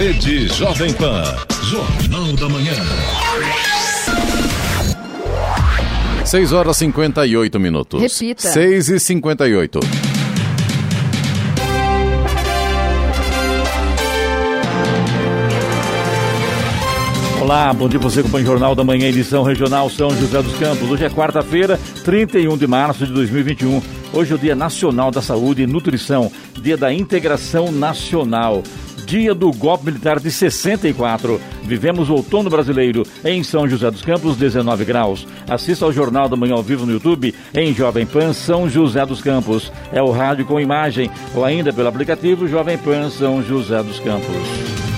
Rede Jovem Pan. Jornal da Manhã. 6 horas 58 minutos. Repita. 6 e 58. Olá, bom dia você com o Jornal da Manhã, edição regional São José dos Campos. Hoje é quarta-feira, 31 de março de 2021. Hoje é o Dia Nacional da Saúde e Nutrição, Dia da Integração Nacional. Dia do golpe militar de 64. Vivemos o outono brasileiro em São José dos Campos, 19 graus. Assista ao Jornal da Manhã ao vivo no YouTube em Jovem Pan São José dos Campos. É o rádio com imagem ou ainda pelo aplicativo Jovem Pan São José dos Campos.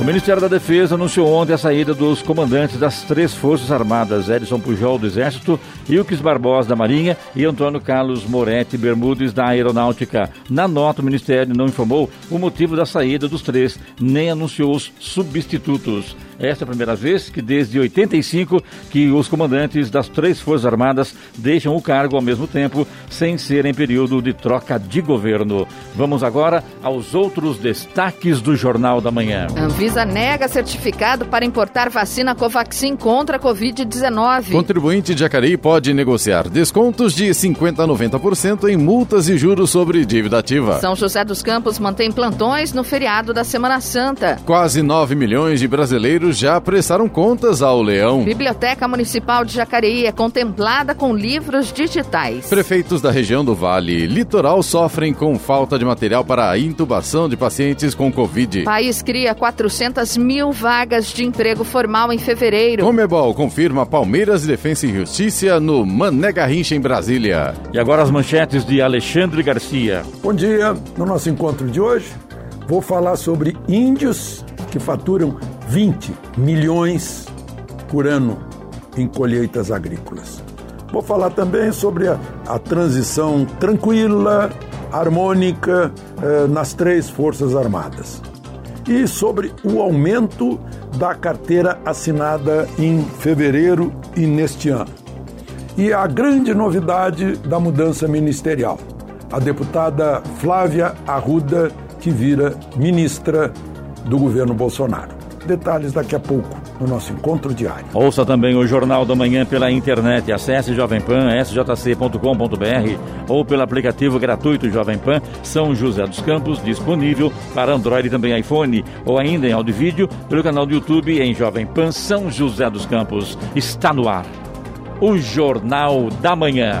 O Ministério da Defesa anunciou ontem a saída dos comandantes das três Forças Armadas, Edson Pujol do Exército, Ilques Barbosa da Marinha e Antônio Carlos Moretti Bermudes da Aeronáutica. Na nota, o Ministério não informou o motivo da saída dos três, nem anunciou os substitutos. Esta é a primeira vez que, desde 85, que os comandantes das três Forças Armadas deixam o cargo ao mesmo tempo, sem ser em período de troca de governo. Vamos agora aos outros destaques do Jornal da Manhã. Anvisa nega certificado para importar vacina Covaxin contra a Covid-19. Contribuinte de Jacareí pode negociar descontos de 50% a 90% em multas e juros sobre dívida ativa. São José dos Campos mantém plantões no feriado da Semana Santa. Quase 9 milhões de brasileiros já prestaram contas ao Leão. Biblioteca Municipal de Jacareí é contemplada com livros digitais. Prefeitos da região do Vale Litoral sofrem com falta de material para a intubação de pacientes com Covid. País cria 400 mil vagas de emprego formal em fevereiro. Comebol confirma Palmeiras e Defensa e Justiça no Mané Garrincha em Brasília. E agora as manchetes de Alexandre Garcia. Bom dia. No nosso encontro de hoje, vou falar sobre índios que faturam 20 milhões por ano em colheitas agrícolas. Vou falar também sobre a, a transição tranquila, harmônica eh, nas três Forças Armadas. E sobre o aumento da carteira assinada em fevereiro e neste ano. E a grande novidade da mudança ministerial. A deputada Flávia Arruda, que vira ministra do governo Bolsonaro. Detalhes daqui a pouco no nosso encontro diário. Ouça também o Jornal da Manhã pela internet. Acesse Jovem Pan, sjc.com.br ou pelo aplicativo gratuito Jovem Pan São José dos Campos, disponível para Android e também iPhone, ou ainda em áudio e vídeo pelo canal do YouTube em Jovem Pan São José dos Campos. Está no ar. O Jornal da Manhã.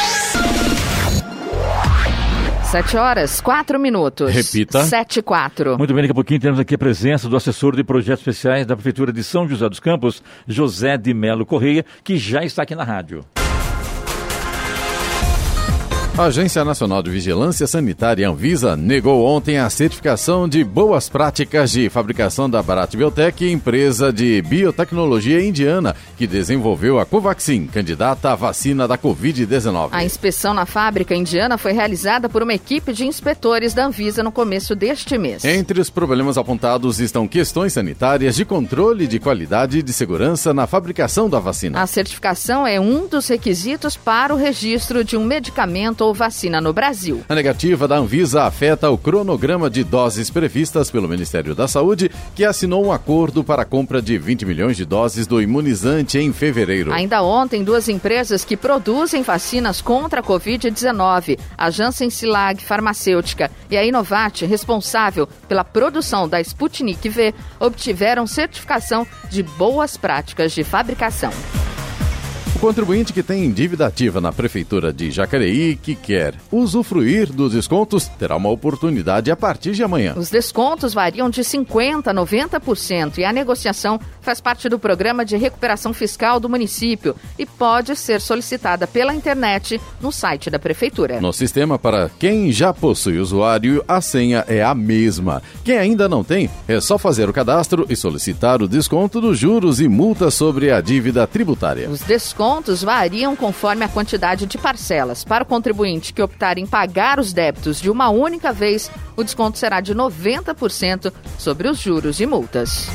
Sete horas, quatro minutos. Repita. Sete e quatro. Muito bem, daqui a pouquinho temos aqui a presença do assessor de projetos especiais da Prefeitura de São José dos Campos, José de Melo Correia, que já está aqui na rádio. A Agência Nacional de Vigilância Sanitária Anvisa negou ontem a certificação de boas práticas de fabricação da Bharat Biotech, empresa de biotecnologia indiana que desenvolveu a Covaxin, candidata à vacina da Covid-19. A inspeção na fábrica indiana foi realizada por uma equipe de inspetores da Anvisa no começo deste mês. Entre os problemas apontados estão questões sanitárias de controle de qualidade e de segurança na fabricação da vacina. A certificação é um dos requisitos para o registro de um medicamento ou vacina no Brasil. A negativa da Anvisa afeta o cronograma de doses previstas pelo Ministério da Saúde, que assinou um acordo para a compra de 20 milhões de doses do imunizante em fevereiro. Ainda ontem, duas empresas que produzem vacinas contra a Covid-19, a Janssen Silag Farmacêutica e a Inovat, responsável pela produção da Sputnik V, obtiveram certificação de boas práticas de fabricação. Contribuinte que tem dívida ativa na Prefeitura de Jacareí que quer usufruir dos descontos terá uma oportunidade a partir de amanhã. Os descontos variam de 50% a 90% e a negociação faz parte do programa de recuperação fiscal do município e pode ser solicitada pela internet no site da Prefeitura. No sistema, para quem já possui usuário, a senha é a mesma. Quem ainda não tem, é só fazer o cadastro e solicitar o desconto dos juros e multas sobre a dívida tributária. Os descontos variam conforme a quantidade de parcelas. Para o contribuinte que optar em pagar os débitos de uma única vez, o desconto será de 90% sobre os juros e multas.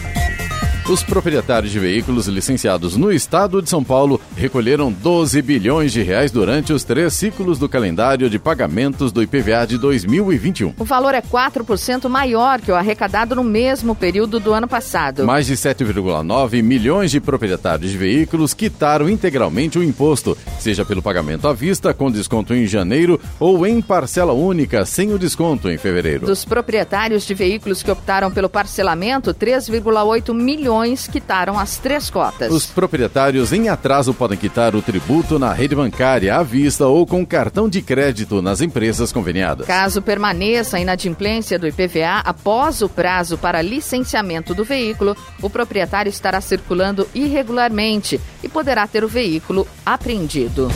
Os proprietários de veículos licenciados no estado de São Paulo recolheram 12 bilhões de reais durante os três ciclos do calendário de pagamentos do IPVA de 2021. O valor é 4% maior que o arrecadado no mesmo período do ano passado. Mais de 7,9 milhões de proprietários de veículos quitaram integralmente o imposto, seja pelo pagamento à vista, com desconto em janeiro, ou em parcela única, sem o desconto em fevereiro. Dos proprietários de veículos que optaram pelo parcelamento, 3,8 milhões quitaram as três cotas. Os proprietários em atraso podem quitar o tributo na rede bancária à vista ou com cartão de crédito nas empresas conveniadas. Caso permaneça a inadimplência do IPVA após o prazo para licenciamento do veículo, o proprietário estará circulando irregularmente e poderá ter o veículo apreendido.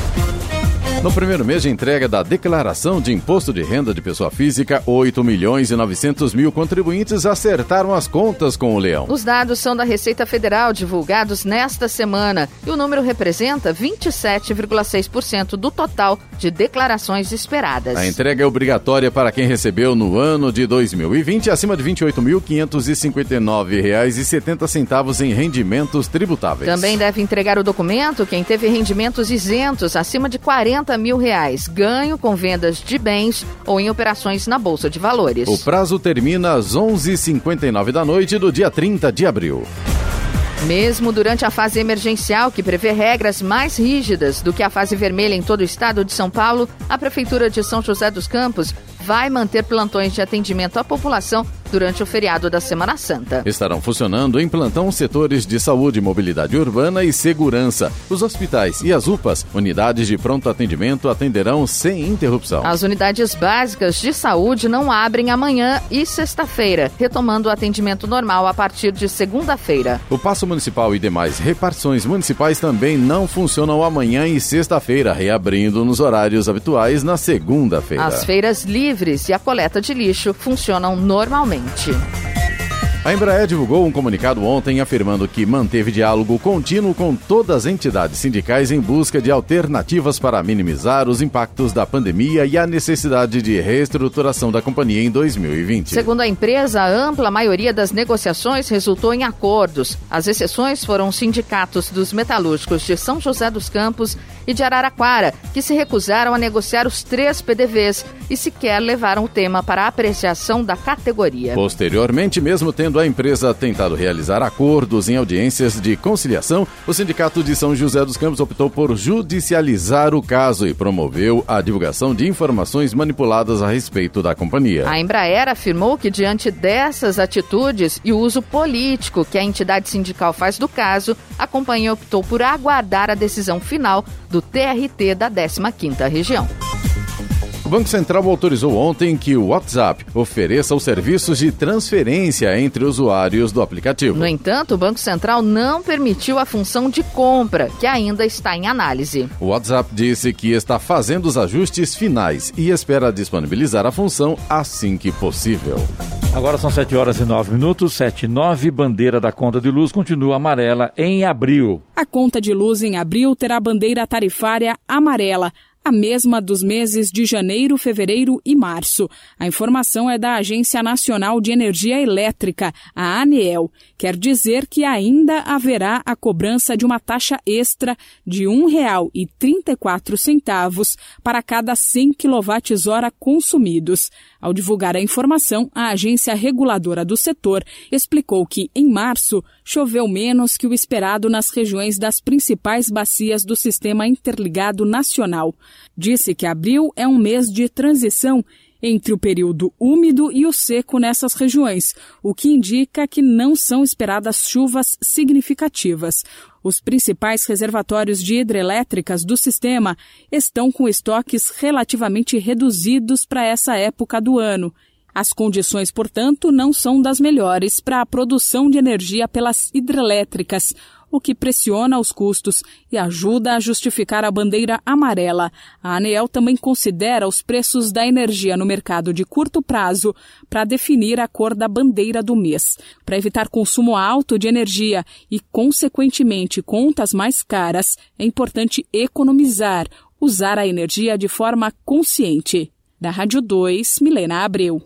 No primeiro mês de entrega da declaração de imposto de renda de pessoa física, 8 milhões e 900 mil contribuintes acertaram as contas com o leão. Os dados são da Receita Federal divulgados nesta semana e o número representa 27,6% do total de declarações esperadas. A entrega é obrigatória para quem recebeu no ano de 2020 acima de R$ 28.559,70 em rendimentos tributáveis. Também deve entregar o documento quem teve rendimentos isentos acima de 40 mil reais, ganho com vendas de bens ou em operações na Bolsa de Valores. O prazo termina às 11h59 da noite do dia 30 de abril. Mesmo durante a fase emergencial, que prevê regras mais rígidas do que a fase vermelha em todo o estado de São Paulo, a Prefeitura de São José dos Campos vai manter plantões de atendimento à população durante o feriado da Semana Santa. Estarão funcionando em plantão setores de saúde, mobilidade urbana e segurança. Os hospitais e as UPAs, unidades de pronto atendimento, atenderão sem interrupção. As unidades básicas de saúde não abrem amanhã e sexta-feira, retomando o atendimento normal a partir de segunda-feira. O Passo Municipal e demais repartições municipais também não funcionam amanhã e sexta-feira, reabrindo nos horários habituais na segunda-feira. As feiras livres e a coleta de lixo funcionam normalmente. A Embraer divulgou um comunicado ontem afirmando que manteve diálogo contínuo com todas as entidades sindicais em busca de alternativas para minimizar os impactos da pandemia e a necessidade de reestruturação da companhia em 2020. Segundo a empresa, a ampla maioria das negociações resultou em acordos. As exceções foram os sindicatos dos metalúrgicos de São José dos Campos e de Araraquara, que se recusaram a negociar os três PDVs e sequer levaram o tema para a apreciação da categoria. Posteriormente, mesmo tendo a empresa tentado realizar acordos em audiências de conciliação, o Sindicato de São José dos Campos optou por judicializar o caso e promoveu a divulgação de informações manipuladas a respeito da companhia. A Embraer afirmou que, diante dessas atitudes e o uso político que a entidade sindical faz do caso, a companhia optou por aguardar a decisão final do TRT da 15ª região. O Banco Central autorizou ontem que o WhatsApp ofereça os serviços de transferência entre usuários do aplicativo. No entanto, o Banco Central não permitiu a função de compra, que ainda está em análise. O WhatsApp disse que está fazendo os ajustes finais e espera disponibilizar a função assim que possível. Agora são 7 horas e 9 minutos, 7 e 9. Bandeira da conta de luz continua amarela em abril. A conta de luz em abril terá bandeira tarifária amarela a mesma dos meses de janeiro, fevereiro e março. A informação é da Agência Nacional de Energia Elétrica, a ANEEL. Quer dizer que ainda haverá a cobrança de uma taxa extra de R$ 1,34 para cada 100 kWh consumidos. Ao divulgar a informação, a agência reguladora do setor explicou que, em março, choveu menos que o esperado nas regiões das principais bacias do Sistema Interligado Nacional. Disse que abril é um mês de transição entre o período úmido e o seco nessas regiões, o que indica que não são esperadas chuvas significativas. Os principais reservatórios de hidrelétricas do sistema estão com estoques relativamente reduzidos para essa época do ano. As condições, portanto, não são das melhores para a produção de energia pelas hidrelétricas, o que pressiona os custos e ajuda a justificar a bandeira amarela. A ANEEL também considera os preços da energia no mercado de curto prazo para definir a cor da bandeira do mês. Para evitar consumo alto de energia e, consequentemente, contas mais caras, é importante economizar, usar a energia de forma consciente. Da Rádio 2, Milena Abreu.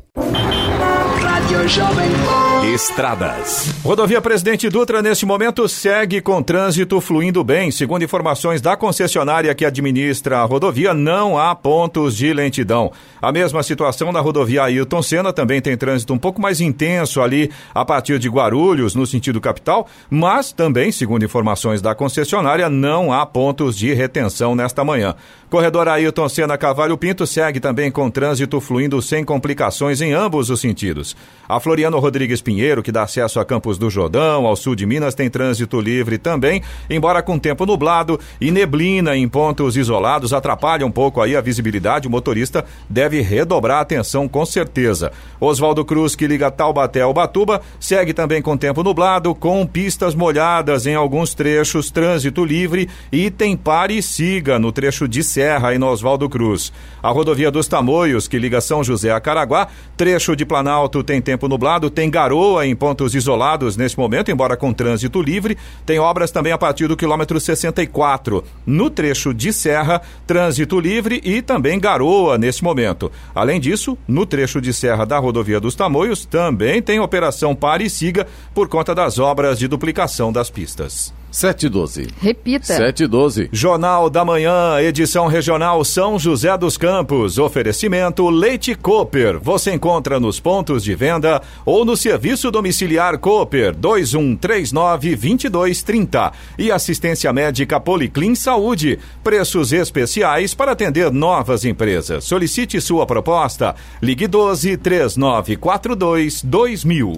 Estradas. Rodovia Presidente Dutra, neste momento, segue com trânsito fluindo bem. Segundo informações da concessionária que administra a rodovia, não há pontos de lentidão. A mesma situação na rodovia Ailton Senna, também tem trânsito um pouco mais intenso ali a partir de Guarulhos, no sentido capital, mas também, segundo informações da concessionária, não há pontos de retenção nesta manhã. Corredor Ailton Senna Cavalho Pinto segue também com trânsito fluindo sem complicações em ambos os sentidos. A Floriano Rodrigues Pinheiro, que dá acesso a Campos do Jordão, ao sul de Minas, tem trânsito livre também, embora com tempo nublado e neblina em pontos isolados atrapalha um pouco aí a visibilidade, o motorista deve redobrar a atenção com certeza. Oswaldo Cruz, que liga Taubaté ao Batuba, segue também com tempo nublado, com pistas molhadas em alguns trechos, trânsito livre e tem pare e siga no trecho de Serra aí no Oswaldo Cruz. A rodovia dos Tamoios, que liga São José a Caraguá, trecho de Planalto tem tempo nublado, tem garoa em pontos isolados nesse momento, embora com trânsito livre. Tem obras também a partir do quilômetro 64. No trecho de Serra, trânsito livre e também garoa nesse momento. Além disso, no trecho de Serra da rodovia dos Tamoios, também tem operação pare e siga por conta das obras de duplicação das pistas. 712. Repita. 712. Jornal da Manhã, edição regional São José dos Campos. Oferecimento Leite Cooper. Você encontra nos pontos de venda ou no serviço domiciliar Cooper 2139 2230. E assistência médica Policlin Saúde. Preços especiais para atender novas empresas. Solicite sua proposta. Ligue 12 3942 2000.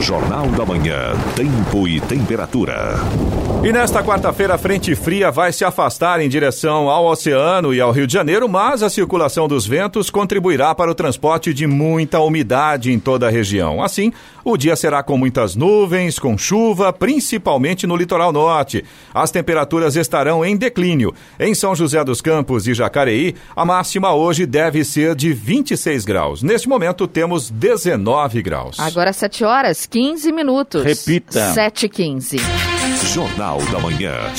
Jornal da Manhã, tempo e temperatura. E nesta quarta-feira, a frente fria vai se afastar em direção ao oceano e ao Rio de Janeiro, mas a circulação dos ventos contribuirá para o transporte de muita umidade em toda a região. Assim, o dia será com muitas nuvens, com chuva, principalmente no litoral norte. As temperaturas estarão em declínio. Em São José dos Campos e Jacareí, a máxima hoje deve ser de 26 graus. Neste momento, temos 19 graus. Agora 7 horas, 15 minutos. Repita. 7 e 15. Jornal da Manhã.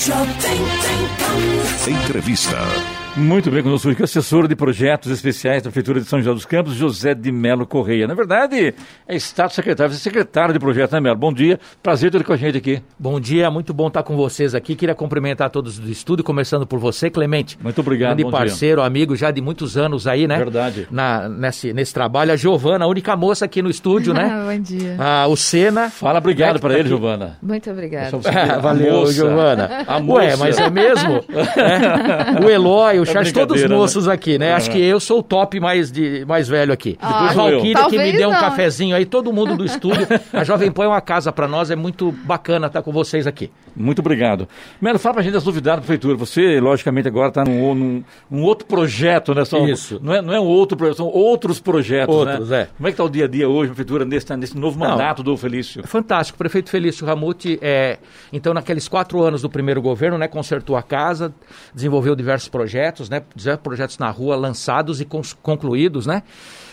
Entrevista. Muito bem, conosco aqui o assessor de projetos especiais da Prefeitura de São José dos Campos, José de Melo Correia. Na verdade, é Estado Secretário, você é secretário de projetos, né, Melo? Bom dia, prazer ter com a gente aqui. Bom dia, muito bom estar com vocês aqui. Queria cumprimentar todos do estúdio, começando por você, Clemente. Muito obrigado, Grande bom dia. parceiro, amigo já de muitos anos aí, né? Verdade. Na, nesse, nesse trabalho. A Giovana, a única moça aqui no estúdio, né? Bom dia. Ah, o Sena. Fala obrigado Né, para tá ele, aqui. Giovana. Muito que- a Valeu, moça. Giovana. A Ué, moça. mas é mesmo? É. O Eloy, o Charles, todos brincadeira, né? moços aqui, né? Acho que eu sou o top mais, de, mais velho aqui. Ah, Valquíria que me deu um não. cafezinho aí, todo mundo do estúdio. A Jovem Pan é uma casa pra nós, é muito bacana estar com vocês aqui. Muito obrigado. Melo, fala pra gente das novidades da Prefeitura. Você, logicamente, agora está num, num, num outro projeto, né? São, Isso. Não é, não é um outro projeto, são outros projetos, Outros, né? é. Como é que está o dia a dia hoje, Prefeitura, nesse, nesse novo Não. mandato do Felício? Fantástico. O prefeito Felício Ramute, é, então, naqueles quatro anos do primeiro governo, né, consertou a casa, desenvolveu diversos projetos, né, diversos projetos na rua lançados e concluídos, né?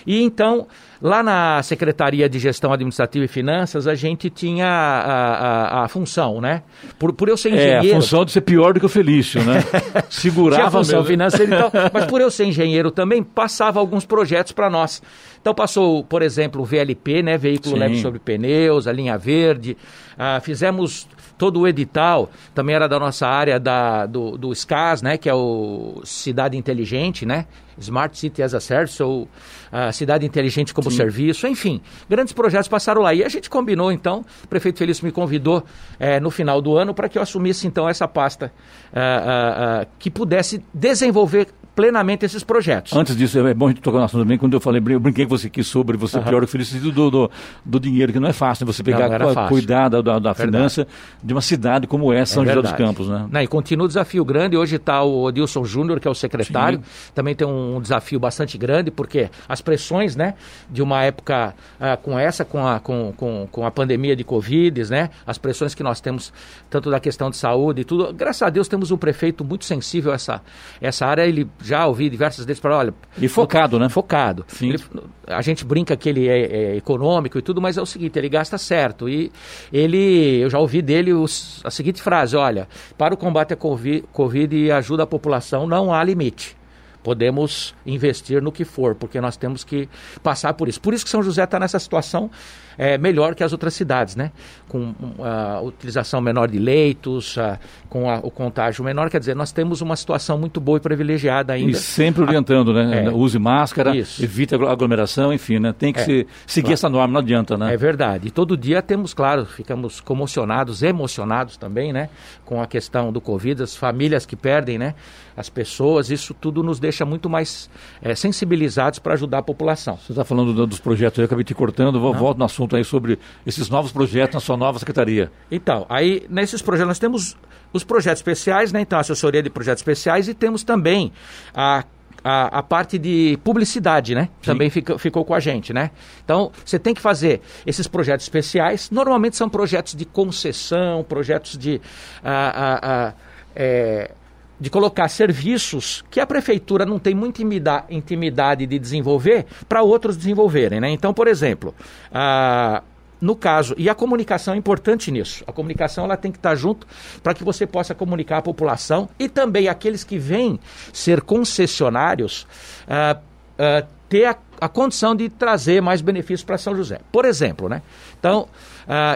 E então, lá na Secretaria de Gestão Administrativa e Finanças, a gente tinha a, a- a função, né? Por, por eu ser É, a engenheiro. função de ser pior do que o Felício, né? Tinha a Segurava função mesmo. financeira e tal, mas por eu ser engenheiro também, passava alguns projetos para nós. Então passou, por exemplo, o VLP, né, veículo Sim. leve sobre pneus, a linha verde. Ah, fizemos todo o edital, também era da nossa área da, do, do SCAS, né, que é o Cidade Inteligente, né? Smart City as a Service ou a Cidade Inteligente como Sim. Serviço, enfim, grandes projetos passaram lá. E a gente combinou, então, o prefeito Felício me convidou é, no final do ano para que eu assumisse, então, essa pasta uh, uh, que pudesse desenvolver plenamente esses projetos. Antes disso, é bom a gente tocar no assunto também, quando eu falei, eu brinquei com você aqui sobre você uhum. pior que do, do, do, dinheiro, que não é fácil, né? você pegar, não, cuidar da, da, da finança de uma cidade como essa, São é José dos Campos, né? Não, e continua o desafio grande, hoje está o Odilson Júnior, que é o secretário, Sim. também tem um desafio bastante grande, porque as pressões, né, de uma época uh, com essa, com a, com, com, com a pandemia de Covid, né, as pressões que nós temos, tanto da questão de saúde e tudo, graças a Deus temos um prefeito muito sensível a essa, essa área, ele já ouvi diversas vezes para olha. E focado, né? Focado. Sim. Ele, a gente brinca que ele é, é, econômico e tudo, mas é o seguinte, ele gasta certo. E ele, eu já ouvi dele os, a seguinte frase: olha, para o combate à COVID, COVID e ajuda a população, não há limite podemos investir no que for, porque nós temos que passar por isso. Por isso que São José está nessa situação é, melhor que as outras cidades, né? Com a utilização menor de leitos, a, com a, o contágio menor, quer dizer, nós temos uma situação muito boa e privilegiada ainda. E sempre orientando, a, né? É, Use máscara, isso. evite aglomeração, enfim, né? Tem que é, se, seguir claro. essa norma, não adianta, né? É verdade. E todo dia temos, claro, ficamos comocionados, emocionados também, né? Com a questão do Covid, as famílias que perdem, né? As pessoas, isso tudo nos deixa muito mais é, sensibilizados para ajudar a população. Você está falando do, dos projetos, eu acabei te cortando, vou, volto no assunto assunto aí sobre esses novos projetos na sua nova secretaria. Então, aí nesses projetos nós temos os projetos especiais, né? Então, a assessoria de projetos especiais e temos também a a, a, parte de publicidade, né? Sim. Também fica, ficou com a gente, né? Então, você tem que fazer esses projetos especiais. Normalmente são projetos de concessão, projetos de. A, a, é, de colocar serviços que a prefeitura não tem muita intimidade de desenvolver para outros desenvolverem. Né? Então, por exemplo, a no caso, e a comunicação é importante nisso. A comunicação ela tem que estar junto para que você possa comunicar a população e também aqueles que vêm ser concessionários uh, uh, ter a, a, condição de trazer mais benefícios para São José. Por exemplo, né? Então,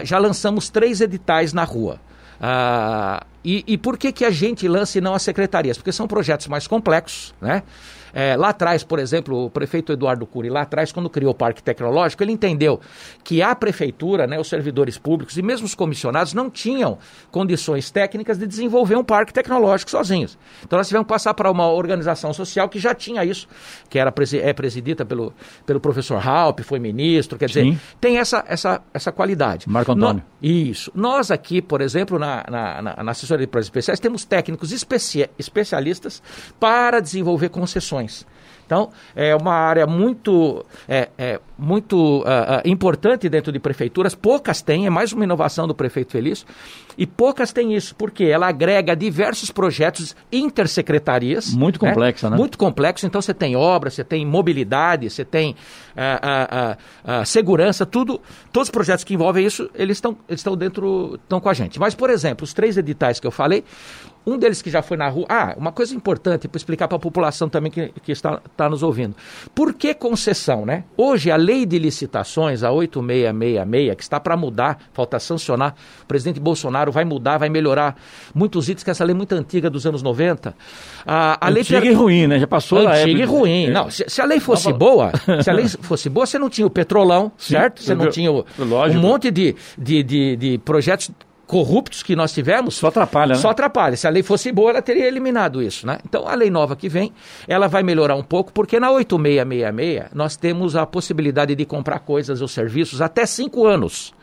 já lançamos três editais na rua. Uh, e, e, por que, que a gente lança e não as secretarias? Porque são projetos mais complexos, né? É, lá atrás, por exemplo, o prefeito Eduardo Cury, lá atrás, quando criou o Parque Tecnológico, ele entendeu que a prefeitura, né, os servidores públicos e mesmo os comissionados não tinham condições técnicas de desenvolver um parque tecnológico sozinhos. Então nós tivemos que passar para uma organização social que já tinha isso, que era é presidida pelo, pelo professor Halp, foi ministro, quer dizer, Sim. tem essa, essa, essa qualidade. Marco Antônio. No, isso. Nós aqui, por exemplo, na, na, na, na assessoria de projetos especiais, temos técnicos especia, especialistas para desenvolver concessões então, é uma área muito, é, é muito uh, uh, importante dentro de prefeituras. Poucas têm, é mais uma inovação do prefeito Felício. E poucas têm isso, porque ela agrega diversos projetos intersecretarias. Muito né? complexa, né? Muito complexo. Então, você tem obra, você tem mobilidade, você tem uh, segurança, tudo. Todos os projetos que envolvem isso, eles estão eles estão dentro, estão com a gente. Mas, por exemplo, os três editais que eu falei, um deles que já foi na rua. Ah, uma coisa importante para explicar para a população também que, que está, está nos ouvindo. Por que concessão, né? Hoje a lei de licitações, a 8666, que está para mudar, falta sancionar, o presidente Bolsonaro vai mudar, vai melhorar muitos itens, que essa lei é muito antiga dos anos 90. A, a antiga lei per... e ruim, né? Já passou Antiga época... e ruim. É. Não, se, se, a lei fosse boa, se a lei fosse boa, você não tinha o petrolão, Sim, certo? Você não tinha o, um monte de, de, de, de projetos corruptos que nós tivemos. Só atrapalha, né? Só atrapalha. Se a lei fosse boa, ela teria eliminado isso, né? Então, a lei nova que vem, ela vai melhorar um pouco, porque na 8666 nós temos a possibilidade de comprar coisas ou serviços até cinco anos.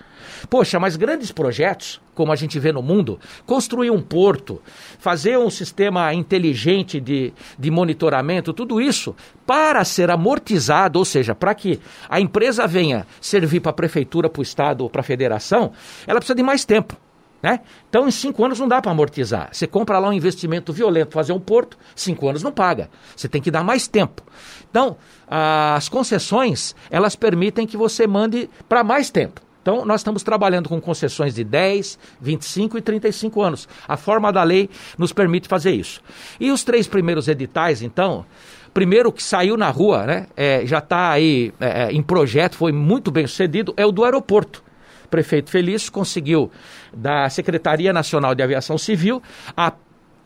Poxa, mas grandes projetos, como a gente vê no mundo, construir um porto, fazer um sistema inteligente de, de monitoramento, tudo isso para ser amortizado, ou seja, para que a empresa venha servir para a prefeitura, para o estado ou para a federação, ela precisa de mais tempo. Né? Então, em cinco anos não dá para amortizar. Você compra lá um investimento violento, fazer um porto, cinco anos não paga. Você tem que dar mais tempo. Então, as concessões, elas permitem que você mande para mais tempo. Então, nós estamos trabalhando com concessões de 10, 25 e 35 anos. A forma da lei nos permite fazer isso. E os três primeiros editais, então, primeiro que saiu na rua, né, é, já está aí é, é, em projeto, foi muito bem sucedido, é o do aeroporto prefeito Felício conseguiu da Secretaria Nacional de Aviação Civil a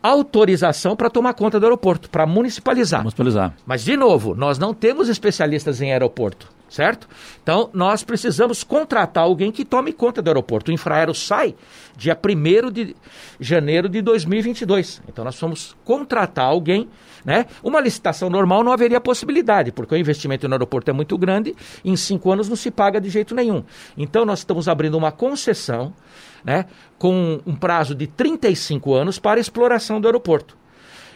autorização para tomar conta do aeroporto, para municipalizar. Municipalizar. Mas, de novo, nós não temos especialistas em aeroporto, certo? Então, nós precisamos contratar alguém que tome conta do aeroporto. O Infraero sai dia 1 de janeiro de 2022. Então, nós vamos contratar alguém. Né? Uma licitação normal não haveria possibilidade, porque o investimento no aeroporto é muito grande e em cinco anos não se paga de jeito nenhum. Então, nós estamos abrindo uma concessão né, com um prazo de 35 anos para exploração do aeroporto.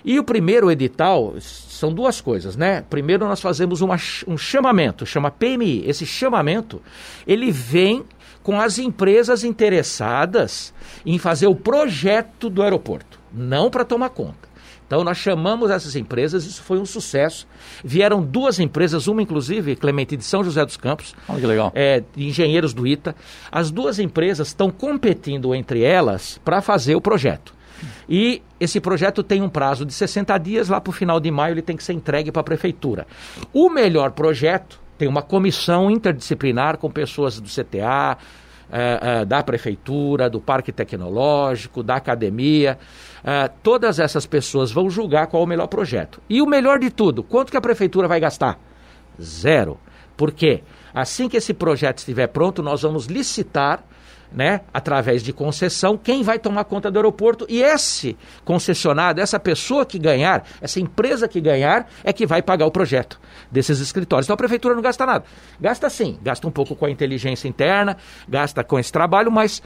E o primeiro edital são duas coisas, né? Primeiro nós fazemos uma, um chamamento, chama PMI. Esse chamamento, ele vem com as empresas interessadas em fazer o projeto do aeroporto, não para tomar conta. Então nós chamamos essas empresas, isso foi um sucesso. Vieram duas empresas, uma inclusive, Clemente de São José dos Campos, Olha que legal. É, engenheiros do ITA. As duas empresas estão competindo entre elas para fazer o projeto. E esse projeto tem um prazo de 60 dias, lá para o final de maio ele tem que ser entregue para a prefeitura. O melhor projeto tem uma comissão interdisciplinar com pessoas do CTA, eh, eh, da prefeitura, do parque tecnológico, da academia. Uh, todas essas pessoas vão julgar qual é o melhor projeto. E o melhor de tudo, quanto que a prefeitura vai gastar? Zero. Por quê? Assim que esse projeto estiver pronto, nós vamos licitar né, através de concessão, quem vai tomar conta do aeroporto e esse concessionado, essa pessoa que ganhar, essa empresa que ganhar, é que vai pagar o projeto desses escritórios. Então a prefeitura não gasta nada. Gasta sim, gasta um pouco com a inteligência interna, gasta com esse trabalho, mas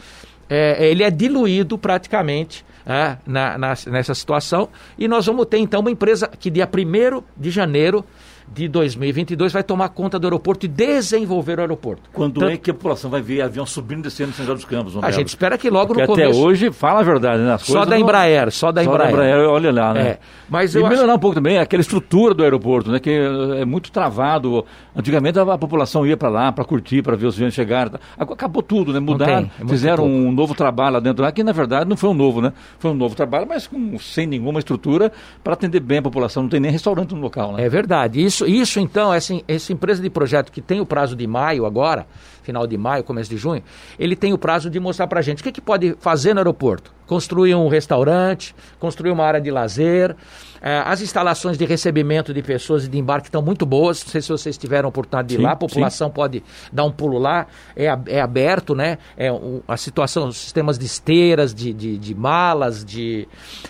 é, ele é diluído praticamente é, na, na, nessa situação. E nós vamos ter então uma empresa que dia 1 de janeiro de 2022 vai tomar conta do aeroporto e desenvolver o aeroporto. Quando Tanto... é que a população vai ver avião subindo e descendo em São José dos Campos? A gente espera que logo Porque no começo. até hoje, fala a verdade, né? As só da Embraer, não... só da Embraer. Só da Embraer, olha lá, né? É. Mas e melhorar acho... um pouco também aquela estrutura do aeroporto, né? Que é muito travado. Antigamente a, a população ia para lá para curtir, para ver os aviões chegarem. Acabou tudo, né? Mudaram, é fizeram pouco. um novo trabalho lá dentro, lá, que na verdade não foi um novo, né? Foi um novo trabalho, mas com, sem nenhuma estrutura para atender bem a população. Não tem nem restaurante no local, né? É verdade. Isso, isso então, essa, essa empresa de projeto que tem o prazo de maio agora, final de maio, começo de junho, ele tem o prazo de mostrar para gente o que, que pode fazer no aeroporto. Construir um restaurante, construir uma área de lazer, as instalações de recebimento de pessoas e de embarque estão muito boas. Não sei se vocês tiveram a oportunidade de ir sim, lá. A população sim. pode dar um pulo lá. É, é aberto, né? É, o, a situação, os sistemas de esteiras, de, de, de malas, de,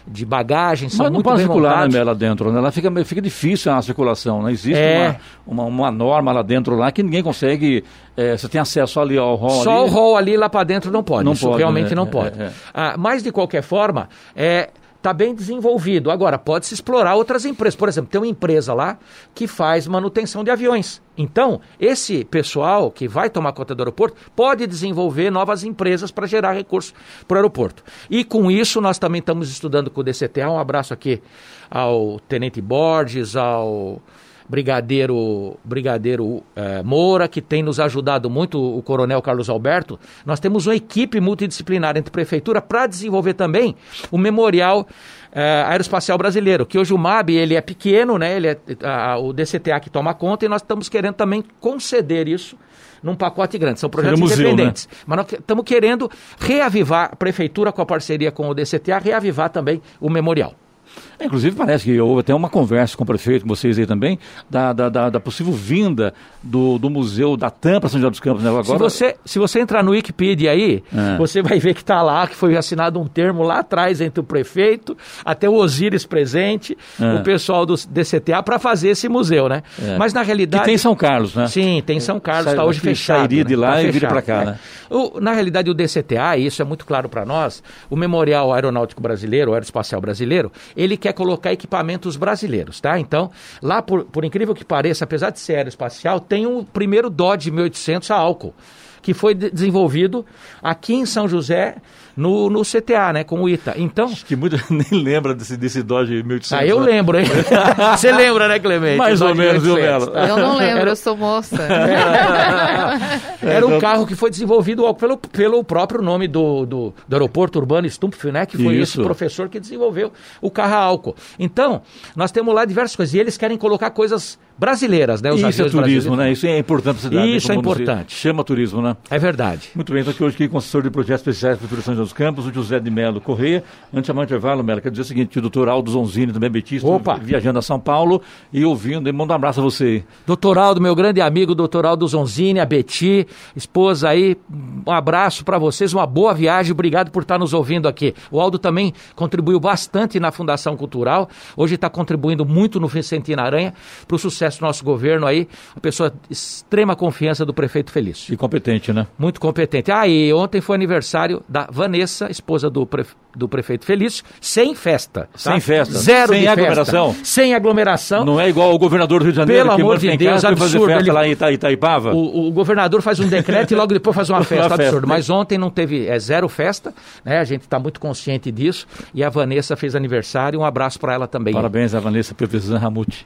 de bagagem são Mas muito não pode circular né, lá dentro, né? Ela fica, fica difícil a circulação. Né? existe É. uma, uma, uma norma lá dentro lá que ninguém consegue. é, você tem acesso ali ao hall. Só ali. o hall ali lá para dentro não pode. Não pode, realmente né? não pode. é, é. Ah, mas de qualquer forma, é está bem desenvolvido. Agora, pode-se explorar outras empresas. Por exemplo, tem uma empresa lá que faz manutenção de aviões. Então, esse pessoal que vai tomar conta do aeroporto pode desenvolver novas empresas para gerar recursos para o aeroporto. E com isso, nós também estamos estudando com o DCTA. Um abraço aqui ao Tenente Borges, ao Brigadeiro, Brigadeiro eh, Moura, que tem nos ajudado muito, o Coronel Carlos Alberto. Nós temos uma equipe multidisciplinar entre prefeitura para desenvolver também o Memorial eh, Aeroespacial Brasileiro, que hoje o MAB ele é pequeno, né? ele é a- o DCTA que toma conta, e nós estamos querendo também conceder isso num pacote grande. São projetos museu, né? independentes. Mas nós estamos querendo reavivar, a prefeitura com a parceria com o DCTA, reavivar também o memorial. Inclusive, parece que houve até uma conversa com o prefeito, com vocês aí também, da, da, da- da possível vinda do, do museu da TAM para São José dos Campos. Né? Agora, Se você, se você entrar no Wikipedia aí, É. você vai ver que está lá, que foi assinado um termo lá atrás entre o prefeito, até o Osíris presente, É. o pessoal do DCTA para fazer esse museu, né? É. Mas na que realidade. tem em São Carlos, né? Sim, tem São Carlos, está hoje que fechado. sairia de né? lá Tá e viria fechado, pra cá, é. né? O- na realidade, o DCTA, e isso é muito claro para nós, o Memorial Aeronáutico Brasileiro, o Aeroespacial Brasileiro, ele quer colocar equipamentos brasileiros, tá? Então, lá, por, por incrível que pareça, apesar de ser aeroespacial, tem o primeiro Dodge 1800 a álcool, que foi de- desenvolvido aqui em São José, no, no CTA, né, com o ITA. Então, Acho que muita nem lembra desse, desse Dodge 1800. ah, eu né? lembro, hein? Você lembra, né, Clemente? Mais ou menos, viu, 1800, Belo? Eu não lembro, eu sou moça. Era um carro que foi desenvolvido pelo, pelo próprio nome do, do, do aeroporto urbano Stumpf, né? Que foi Isso. esse professor que desenvolveu o carro a álcool. Então, nós temos lá diversas coisas. E eles querem colocar coisas brasileiras, né? Os Isso é turismo, né? Isso é importante para cidade. Isso é importante. Chama turismo, né? É verdade. Muito bem, então aqui hoje aqui com o assessor de projetos especiais para a São José dos Campos, o José de Melo Correia. Antes de chamar o intervalo, Melo, quer dizer o seguinte, o doutor Aldo Zonzini, também betista, Opa. viajando a São Paulo e ouvindo, e manda um abraço a você. Doutor Aldo, meu grande amigo, doutor Aldo Zonzini, a Beti, esposa aí, um abraço para vocês, uma boa viagem, obrigado por estar nos ouvindo aqui. O Aldo também contribuiu bastante na Fundação Cultural, hoje está contribuindo muito no Vicentino Aranha para o sucesso do nosso governo aí, uma pessoa de extrema confiança do prefeito Felício. E competente, né? Muito competente. Ah, e ontem foi aniversário da Vanessa, esposa do, do prefeito Felício, sem festa. Tá? Sem festa. Zero sem aglomeração. Festa. Sem aglomeração. Não é igual o governador do Rio de Janeiro Pelo amor de Deus, absurdo. Fazer festa ele... lá em Ita Itaipava. O, o, governador faz um decreto e logo depois faz uma festa. Absurdo. Mas ontem não teve, é zero festa, né? A gente está muito consciente disso. E a Vanessa fez aniversário. Um abraço para ela também. Parabéns a Vanessa Professor Ramute.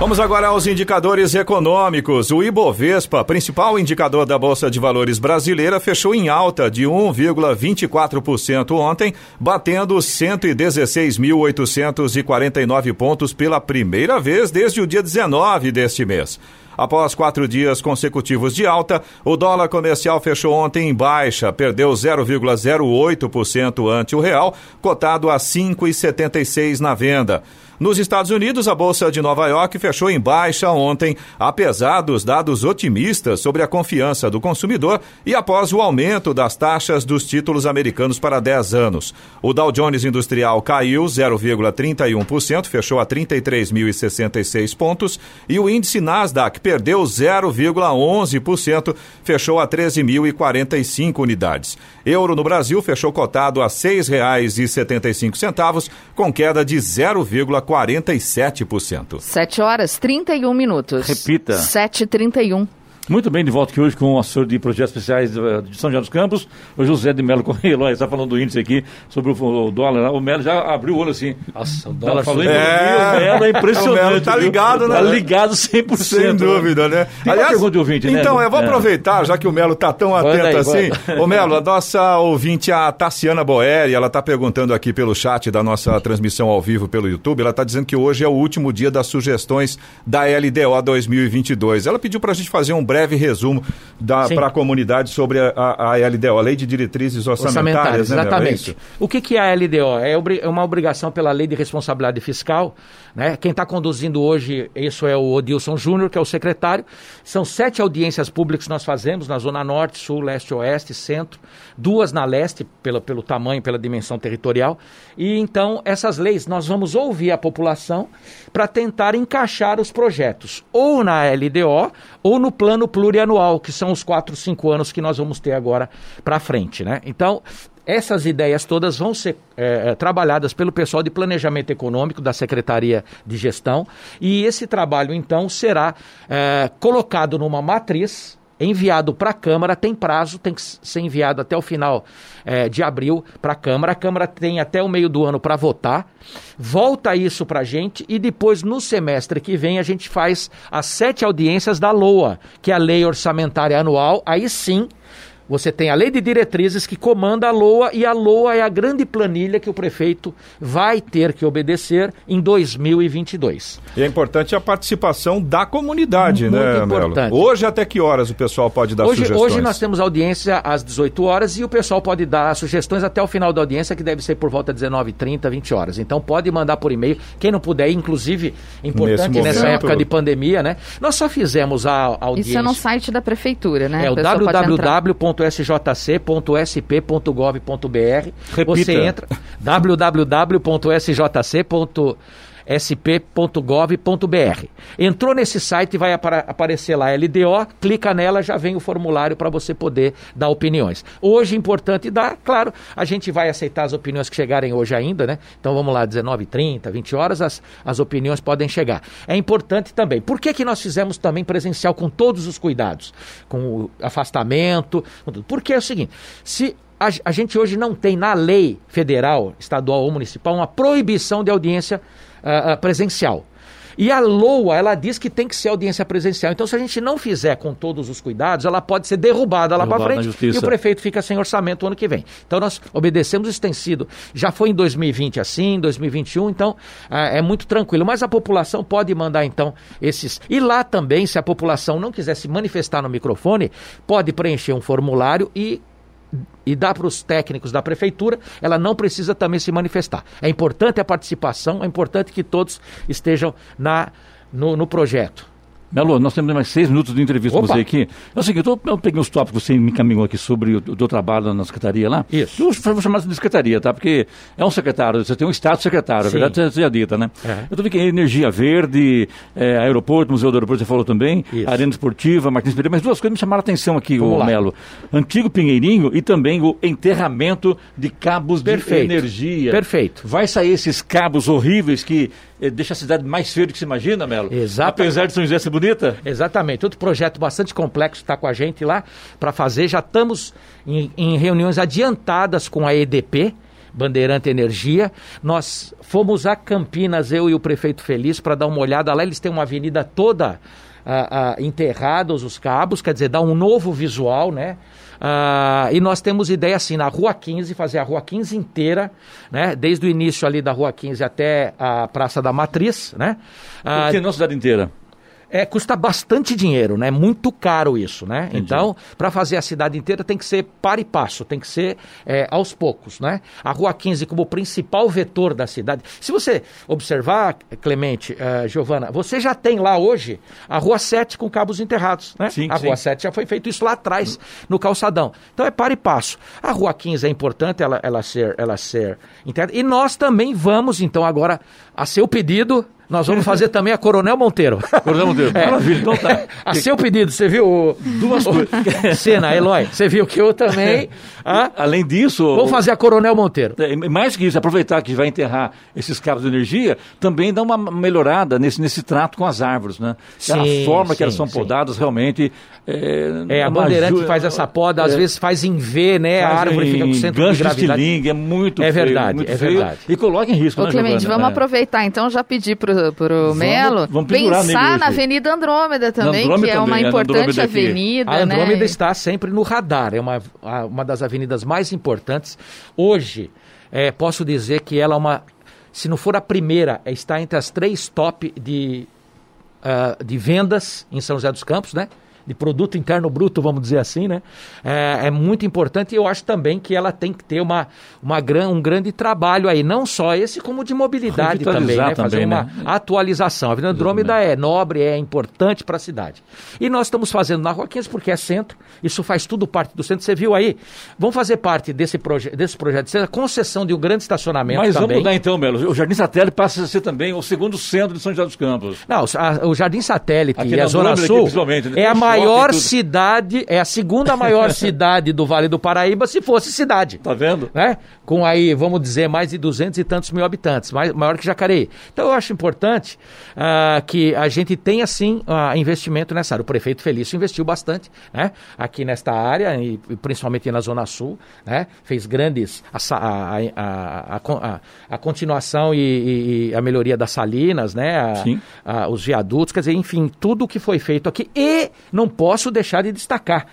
Vamos agora aos indicadores econômicos. O Ibovespa, principal indicador da Bolsa de Valores brasileira, fechou em alta de 1,24% ontem, batendo 116.849 pontos pela primeira vez desde o dia 19 deste mês. Após quatro dias consecutivos de alta, o dólar comercial fechou ontem em baixa, perdeu 0,08% ante o real, cotado a 5,76 na venda. Nos Estados Unidos, a Bolsa de Nova York fechou em baixa ontem, apesar dos dados otimistas sobre a confiança do consumidor e após o aumento das taxas dos títulos americanos para 10 anos. O Dow Jones Industrial caiu 0,31%, fechou a 33.066 pontos, e o índice Nasdaq perdeu 0,11%, fechou a 13.045 unidades. Euro no Brasil fechou cotado a R$ 6,75, com queda de 0,4%. 47%. 7 horas 31 minutos. Repita. 7h31. Muito bem, de volta aqui hoje com o assessor de projetos especiais eh, de São José dos Campos, o José de Melo Correia. está falando do índice aqui, sobre o, dólar. O Melo já abriu o olho assim. Nossa, o dólar falou é... o Melo é impressionante. O Melo tá ligado, né? Tá ligado 100%. Sem né? dúvida, né? Tem Aliás, pergunta de ouvinte, né? Então, eu vou é. aproveitar, já que o Melo tá tão atento aí, assim. Ô Melo, a nossa ouvinte, a Tassiana Boeri, ela tá perguntando aqui pelo chat da nossa transmissão ao vivo pelo YouTube, ela tá dizendo que hoje é o último dia das sugestões da LDO 2022. Ela pediu pra gente fazer um breve resumo para a comunidade sobre a, a, a, LDO, a Lei de Diretrizes Orçamentárias. orçamentárias né, exatamente. É o que, que é a LDO? É, é uma obrigação pela Lei de Responsabilidade Fiscal. Né? Quem está conduzindo hoje, isso é o Odilson Júnior, que é o secretário. São sete audiências públicas que nós fazemos na Zona Norte, Sul, Leste, Oeste, Centro. Duas na Leste, pelo, pelo tamanho, pela dimensão territorial. E então, essas leis, nós vamos ouvir a população para tentar encaixar os projetos, ou na LDO, ou no plano plurianual, que são os quatro, cinco anos que nós vamos ter agora para frente. Né? Então, essas ideias todas vão ser é, trabalhadas pelo pessoal de planejamento econômico da Secretaria de Gestão e esse trabalho então será é, colocado numa matriz enviado para a Câmara, tem prazo, tem que ser enviado até o final é, de abril para a Câmara. A Câmara tem até o meio do ano para votar. Volta isso para a gente e depois, no semestre que vem, a gente faz as sete audiências da LOA, que é a Lei Orçamentária Anual. Aí sim você tem a lei de diretrizes que comanda a LOA e a LOA é a grande planilha que o prefeito vai ter que obedecer em 2022. E é importante a participação da comunidade, Muito né, importante. Melo? Hoje até que horas o pessoal pode dar hoje, sugestões? Hoje nós temos audiência às 18 horas e o pessoal pode dar sugestões até o final da audiência, que deve ser por volta de 19h30, 20 horas. Então pode mandar por e-mail. Quem não puder, inclusive, importante nessa época de pandemia, né? Nós só fizemos a audiência. Isso é no site da prefeitura, né? É o www www.sjc.sp.gov.br. Você entra www.sjc.sp.gov.br sp.gov.br. Entrou nesse site, vai aparecer lá LDO, clica nela, já vem o formulário para você poder dar opiniões. Hoje, importante dar, claro, a gente vai aceitar as opiniões que chegarem hoje ainda, né? Então vamos lá, 19 30 20 horas, as, as opiniões podem chegar. É importante também. Por que, que nós fizemos também presencial com todos os cuidados? Com o afastamento, com tudo. Porque é o seguinte, se a, gente hoje não tem na lei federal, estadual ou municipal uma proibição de audiência uh, presencial. E a LOA, ela diz que tem que ser audiência presencial. Então, se a gente não fizer com todos os cuidados, ela pode ser derrubada lá para frente e o prefeito fica sem orçamento o ano que vem. Então, nós obedecemos isso tem sido. Já foi em 2020 assim, 2021, então é, é muito tranquilo. Mas a população pode mandar, então, esses. E lá também, se a população não quiser se manifestar no microfone, pode preencher um formulário e e dá para os técnicos da prefeitura, ela não precisa também se manifestar. É importante a participação, é importante que todos estejam na, no, no projeto. Melo, nós temos mais seis minutos de entrevista Opa. com você aqui. É o seguinte, eu, eu peguei uns tópicos que você me encaminhou aqui sobre o, o teu trabalho na secretaria lá. Isso. Eu vou chamar de secretaria, tá? Porque é um secretário, você tem um estado secretário, a verdade você já dita, né? É. Eu estou vendo que é energia verde, é, aeroporto, Museu do Aeroporto, você falou também, Isso. arena esportiva, Martins Pereira, mas duas coisas me chamaram a atenção aqui, Vamos o Melo. Antigo Pinheirinho e também o enterramento de cabos Perfeito. de energia. Perfeito. Vai sair esses cabos horríveis que deixa a cidade mais feia do que se imagina, Melo? Exato. Apesar de São José ser bonita? Exatamente. Outro projeto bastante complexo está com a gente lá para fazer. Já estamos em, em reuniões adiantadas com a EDP, Bandeirante Energia. Nós fomos a Campinas, eu e o prefeito Feliz, para dar uma olhada lá. Eles têm uma avenida toda ah, ah, enterrados os cabos, quer dizer, dá um novo visual, né? Ah, e nós temos ideia assim, na Rua 15, fazer a Rua 15 inteira, né? Desde o início ali da Rua 15 até a Praça da Matriz, né? Ah, Por que não cidade inteira? É, custa bastante dinheiro, né? Muito caro isso, né? Entendi. Então, para fazer a cidade inteira tem que ser para e passo, tem que ser é, aos poucos, né? A Rua 15 como principal vetor da cidade. Se você observar, Clemente, uh, Giovana, você já tem lá hoje a Rua 7 com cabos enterrados, né? Sim, a sim. Rua 7 já foi feito isso lá atrás, no calçadão. Então é para e passo. A Rua 15 é importante ela, ela ser, ela ser enterrada. E nós também vamos, então, agora, a seu pedido, nós vamos fazer também a Coronel Monteiro. Coronel Monteiro, é. maravilha. Então tá. A seu pedido, você viu duas coisas. Cena, Eloy, você viu que eu também. Ah, Além disso. Vamos fazer a Coronel Monteiro. É, mais que isso, aproveitar que vai enterrar esses cabos de energia, também dá uma melhorada nesse, nesse trato com as árvores, né? Sim, a forma sim, que elas são sim. podadas realmente. É, é a bandeirante faz essa poda, às é, vezes faz em V, né? A árvore fica com centro de gravidade. De é muito É verdade, muito é verdade. E coloca em risco, Ô, né, Clemente, vamos é. aproveitar então, já pedir pro, pro Melo vamos pensar na Avenida Andrômeda também, Andrômeda que é uma também, importante avenida. A Andrômeda né? está sempre no radar, é uma, uma das avenidas mais importantes. Hoje, é, posso dizer que ela é uma, se não for a primeira, está entre as três top de, uh, de vendas em São José dos Campos, né? De produto interno bruto, vamos dizer assim, né? É, é, muito importante e eu acho também que ela tem que ter uma, uma gran, um grande trabalho aí, não só esse, como de mobilidade também, né? Fazer uma né? atualização. A Avenida Andrômeda é nobre, é importante para a cidade. E nós estamos fazendo na Rua 15 porque é centro, isso faz tudo parte do centro. Você viu aí? Vamos fazer parte desse, proje desse projeto de centro, concessão de um grande estacionamento Mas também. vamos mudar então, Melo. O Jardim Satélite passa a ser também o segundo centro de São José dos Campos. Não, a, o Jardim Satélite Aqui e a Zona Sul aqui, né? é a maior maior cidade, é a segunda maior cidade do Vale do Paraíba, se fosse cidade. Tá vendo? Né? Com aí, vamos dizer, mais de 200 e tantos mil habitantes, mais, maior que Jacareí. Então eu acho importante uh, que a gente tenha, sim, uh, investimento nessa área. O prefeito Felício investiu bastante né? aqui nesta área, e, principalmente na Zona Sul, né? fez grandes. A, a, a, a, a continuação e, e, a melhoria das salinas, né? A, os viadutos, quer dizer, enfim, tudo o que foi feito aqui. E não posso deixar de destacar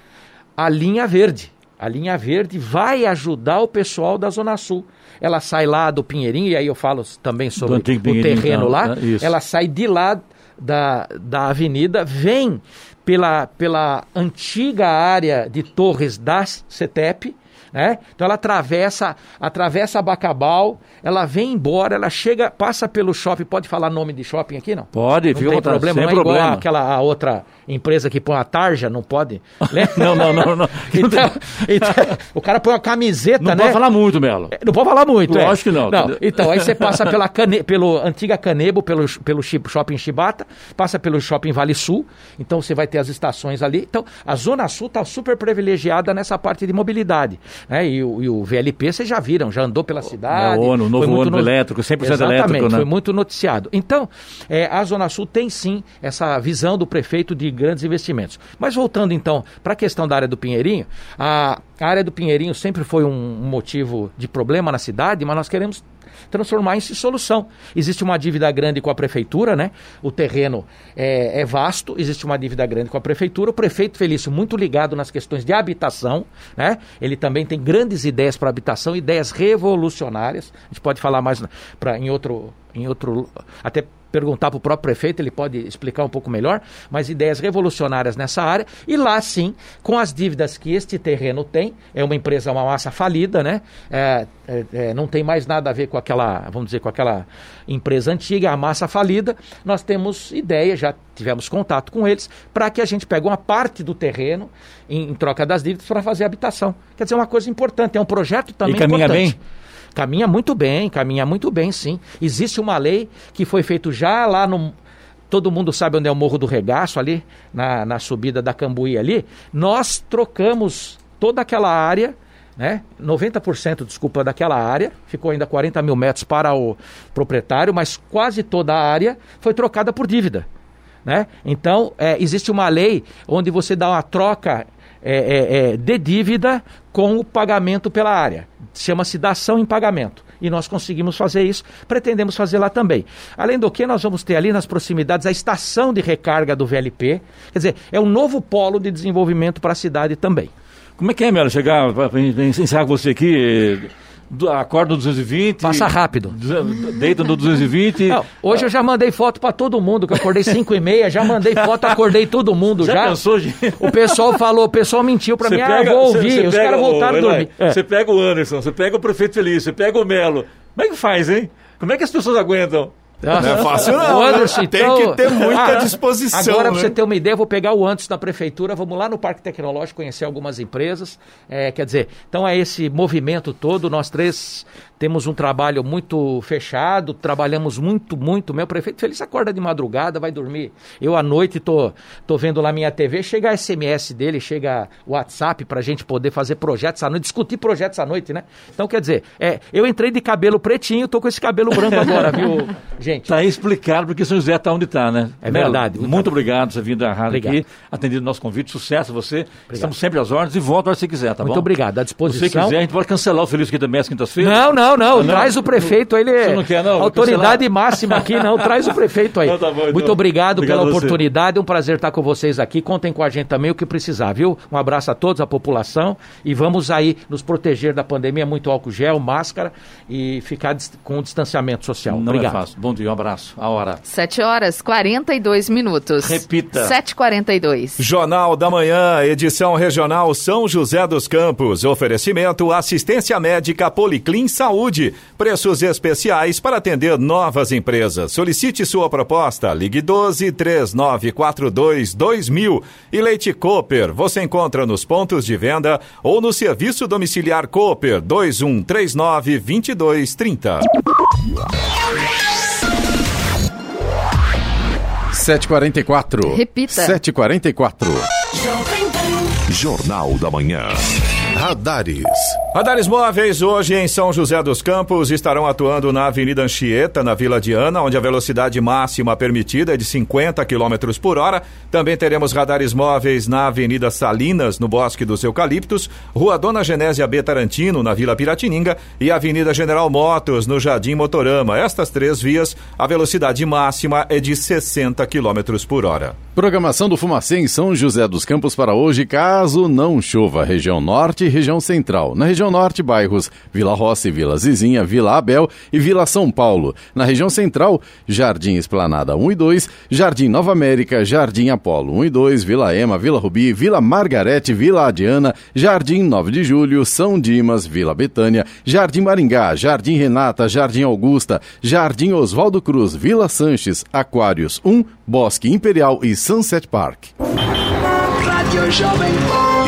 a linha verde. A linha verde vai ajudar o pessoal da Zona Sul. Ela sai lá do Pinheirinho, e aí eu falo também sobre o terreno lá. Né? Ela sai de lá da, da avenida, vem pela, pela antiga área de torres da CETEP Né? Então ela atravessa, atravessa Bacabal, ela vem embora, ela chega, passa pelo shopping, pode falar nome de shopping aqui, não? Pode, não fica tem vontade, problema, sem não é igual problema. aquela a outra empresa que põe a tarja, não pode? Não, não, não, não. então, então, o cara põe uma camiseta, Não né? pode falar muito, Melo. Não pode falar muito, é. Lógico que não. Então, aí você passa pela cane, pelo antiga Canebo, pelo, pelo shopping Chibata, passa pelo shopping Vale Sul, então você vai ter as estações ali. Então, a Zona Sul está super privilegiada nessa parte de mobilidade. Né? E, o, e o VLP, vocês já viram, já andou pela cidade. É, o ONU, novo foi muito ônibus elétrico, 100% Exatamente, elétrico, né? foi muito noticiado. Então, é, a Zona Sul tem sim essa visão do prefeito de grandes investimentos. Mas voltando então para a questão da área do Pinheirinho, a, a área do Pinheirinho sempre foi um, um motivo de problema na cidade, mas nós queremos transformar em solução. Existe uma dívida grande com a prefeitura, né? O terreno é, é vasto, existe uma dívida grande com a prefeitura. O prefeito Felício muito ligado nas questões de habitação, né? Ele também tem grandes ideias para habitação, ideias revolucionárias. A gente pode falar mais pra, em outro, em outro, até perguntar para o próprio prefeito, ele pode explicar um pouco melhor, mas ideias revolucionárias nessa área. E lá sim, com as dívidas que este terreno tem, é uma empresa, uma massa falida, né? É, é, é, não tem mais nada a ver com aquela, vamos dizer, com aquela empresa antiga, a massa falida. Nós temos ideia, já tivemos contato com eles, para que a gente pegue uma parte do terreno em, em troca das dívidas para fazer habitação. Quer dizer, uma coisa importante, é um projeto também E caminha importante. bem? Caminha muito bem, caminha muito bem, sim. Existe uma lei que foi feita já lá no. Todo mundo sabe onde é o Morro do Regaço, ali, na, na subida da Cambuí ali. Nós trocamos toda aquela área, né? 90%, desculpa, daquela área. Ficou ainda 40 mil metros para o proprietário, mas quase toda a área foi trocada por dívida. Né? Então, é, existe uma lei onde você dá uma troca é, é, é, de dívida com o pagamento pela área. Chama-se dação em pagamento. E nós conseguimos fazer isso, pretendemos fazer lá também. Além do que, nós vamos ter ali nas proximidades a estação de recarga do VLP. Quer dizer, é um novo polo de desenvolvimento para a cidade também. Como é que é, Melo? Chegar, encerrar com você aqui, do- acorda no 220. Passa rápido. Deita no 220. Não, hoje eu já mandei foto para todo mundo, que eu acordei 5 e meia, já mandei foto, acordei todo mundo Já já. pensou, gente? O pessoal falou, o pessoal mentiu para mim, ah, eu vou ouvir. Os caras voltaram a dormir. É. Você pega o Anderson, você pega o prefeito Feliz, você pega o Melo. Como é que faz, hein? Como é que as pessoas aguentam? Não é fácil não, O né? Anderson, Tem então- que ter muita Ah, disposição, Agora, né? pra você ter uma ideia, vou pegar o antes da prefeitura, vamos lá no Parque Tecnológico conhecer algumas empresas. É, quer dizer, então é esse movimento todo, nós três temos um trabalho muito fechado, trabalhamos muito, muito. Meu prefeito Feliz acorda de madrugada, vai dormir. Eu à noite tô, tô vendo lá minha TV, chega SMS dele, chega WhatsApp pra gente poder fazer projetos à noite, discutir projetos à noite, né? Então, quer dizer, é, eu entrei de cabelo pretinho, tô com esse cabelo branco agora, viu, gente? Tá explicado porque São José está onde está, né? É Melo, verdade. Muito obrigado por ter vindo à rádio Obrigado. aqui, atendido o nosso convite. Sucesso a você. Estamos sempre às ordens e volta a hora você quiser, tá Muito bom? obrigado, à Se você disposição. quiser, a gente pode cancelar o Feliz aqui também às quintas-feiras. Não, não, não, Ah, não? Traz o prefeito, ele é Você não quer, não? Autoridade máxima aqui, não. Traz o prefeito aí. Então tá bom, então. Muito obrigado, Obrigado pela oportunidade. É um prazer estar com vocês aqui. Contem com a gente também o que precisar, viu? Um abraço a todos, a população. E vamos aí nos proteger da pandemia. Muito álcool gel, máscara e ficar com o distanciamento social. Não obrigado. é fácil. Bom dia, um abraço. A hora. 7 horas 42 minutos. Repita. 7h42. Jornal da Manhã, edição regional São José dos Campos. Oferecimento assistência médica Policlin Saúde. Preços especiais para atender novas empresas. Solicite sua proposta. Ligue 12 3942 2000. E Leite Cooper. Você encontra nos pontos de venda ou no serviço domiciliar Cooper 2139 2230. 7h44. Repita. 7h44. Jornal da Manhã. Radares. Radares móveis hoje em São José dos Campos estarão atuando na Avenida Anchieta, na Vila Diana, onde a velocidade máxima permitida é de 50 km por hora. Também teremos radares móveis na Avenida Salinas, no Bosque dos Eucaliptos, Rua Dona Genésia B. Tarantino, na Vila Piratininga e Avenida General Motos, no Jardim Motorama. Estas três vias, a velocidade máxima é de 60 km por hora. Programação do Fumacê em São José dos Campos para hoje, caso não chova. Região Norte e região Central. Na região Norte, bairros Vila Rossi, Vila Zizinha, Vila Abel e Vila São Paulo. Na região Central, Jardim Esplanada 1 e 2, Jardim Nova América, Jardim Apolo 1 e 2, Vila Ema, Vila Rubi, Vila Margarete, Vila Adiana, Jardim 9 de Julho, São Dimas, Vila Betânia, Jardim Maringá, Jardim Renata, Jardim Augusta, Jardim Oswaldo Cruz, Vila Sanches, Aquários 1, Bosque Imperial e Sunset Park.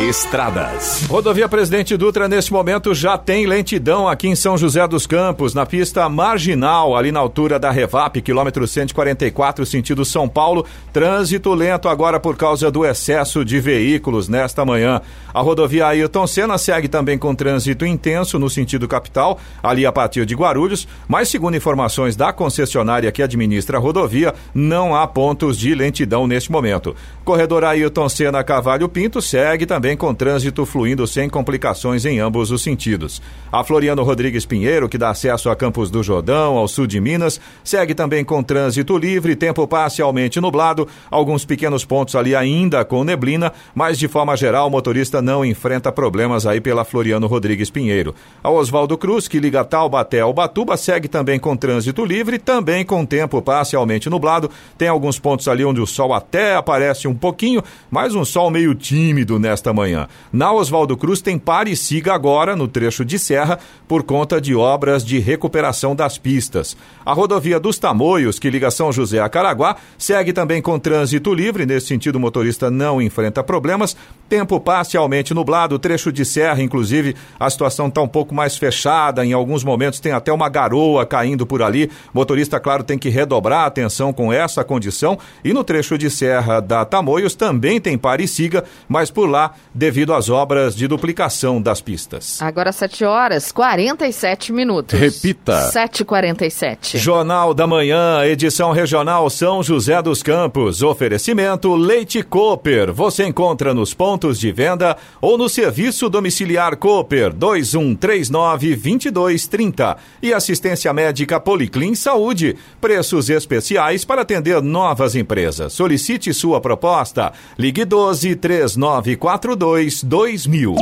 Estradas. Rodovia Presidente Dutra, neste momento, já tem lentidão aqui em São José dos Campos, na pista marginal, ali na altura da Revap, quilômetro 144, sentido São Paulo. Trânsito lento agora por causa do excesso de veículos nesta manhã. A rodovia Ailton Senna segue também com trânsito intenso no sentido capital, ali a partir de Guarulhos, mas segundo informações da concessionária que administra a rodovia, não há pontos de lentidão neste momento. Corredor Ailton Senna Cavalho Pinto segue também com trânsito fluindo sem complicações em ambos os sentidos. A Floriano Rodrigues Pinheiro, que dá acesso a Campos do Jordão, ao sul de Minas, segue também com trânsito livre, tempo parcialmente nublado, alguns pequenos pontos ali ainda com neblina, mas de forma geral o motorista não enfrenta problemas aí pela Floriano Rodrigues Pinheiro. A Oswaldo Cruz, que liga Taubaté ao Batuba, segue também com trânsito livre, também com tempo parcialmente nublado. Tem alguns pontos ali onde o sol até aparece um pouquinho, mas um sol meio tímido nesta manhã. Na Oswaldo Cruz tem pare e siga agora no trecho de serra por conta de obras de recuperação das pistas. A rodovia dos Tamoios, que liga São José a Caraguá, segue também com trânsito livre. Nesse sentido, o motorista não enfrenta problemas. Tempo parcialmente nublado, trecho de serra, inclusive a situação está um pouco mais fechada. Em alguns momentos tem até uma garoa caindo por ali. Motorista, claro, tem que redobrar a atenção com essa condição. E no trecho de serra da Tamoios também tem pare e siga, mas por lá devido às obras de duplicação das pistas. Agora 7 horas 47 minutos. Repita. 7h47. Jornal da Manhã, edição regional São José dos Campos. Oferecimento Leite Cooper. Você encontra nos pontos de venda ou no serviço domiciliar Cooper 2139 2230. E assistência médica Policlin Saúde. Preços especiais para atender novas empresas. Solicite sua proposta. Ligue 12 3942 2000.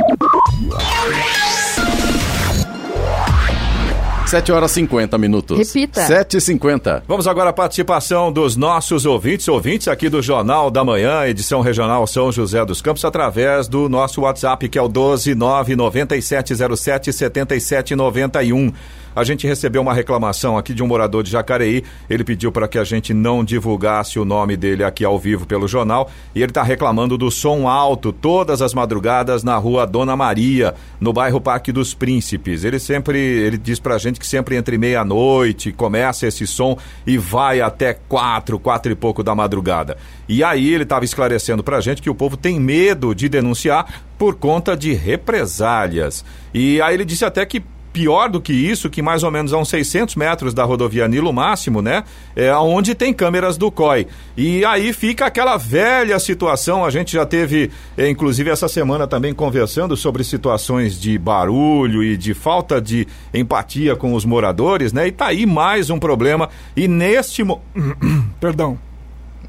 7 horas 50 minutos. Repita. 7h50. Vamos agora à participação dos nossos ouvintes, ouvintes aqui do Jornal da Manhã, edição regional São José dos Campos, através do nosso WhatsApp, que é o 12997077791. A gente recebeu uma reclamação aqui de um morador de Jacareí. Ele pediu para que a gente não divulgasse o nome dele aqui ao vivo pelo jornal. E ele está reclamando do som alto todas as madrugadas na rua Dona Maria, no bairro Parque dos Príncipes. Ele sempre, ele diz para a gente que sempre entre meia-noite começa esse som e vai até quatro, quatro e pouco da madrugada. E aí ele estava esclarecendo para a gente que o povo tem medo de denunciar por conta de represálias. E aí ele disse até que pior do que isso, que mais ou menos a uns 600 metros da rodovia Nilo Máximo, né? É onde tem câmeras do COI. E aí fica aquela velha situação, a gente já teve, é, inclusive essa semana também conversando sobre situações de barulho e de falta de empatia com os moradores, né? E tá aí mais um problema. E neste. Mo... Perdão.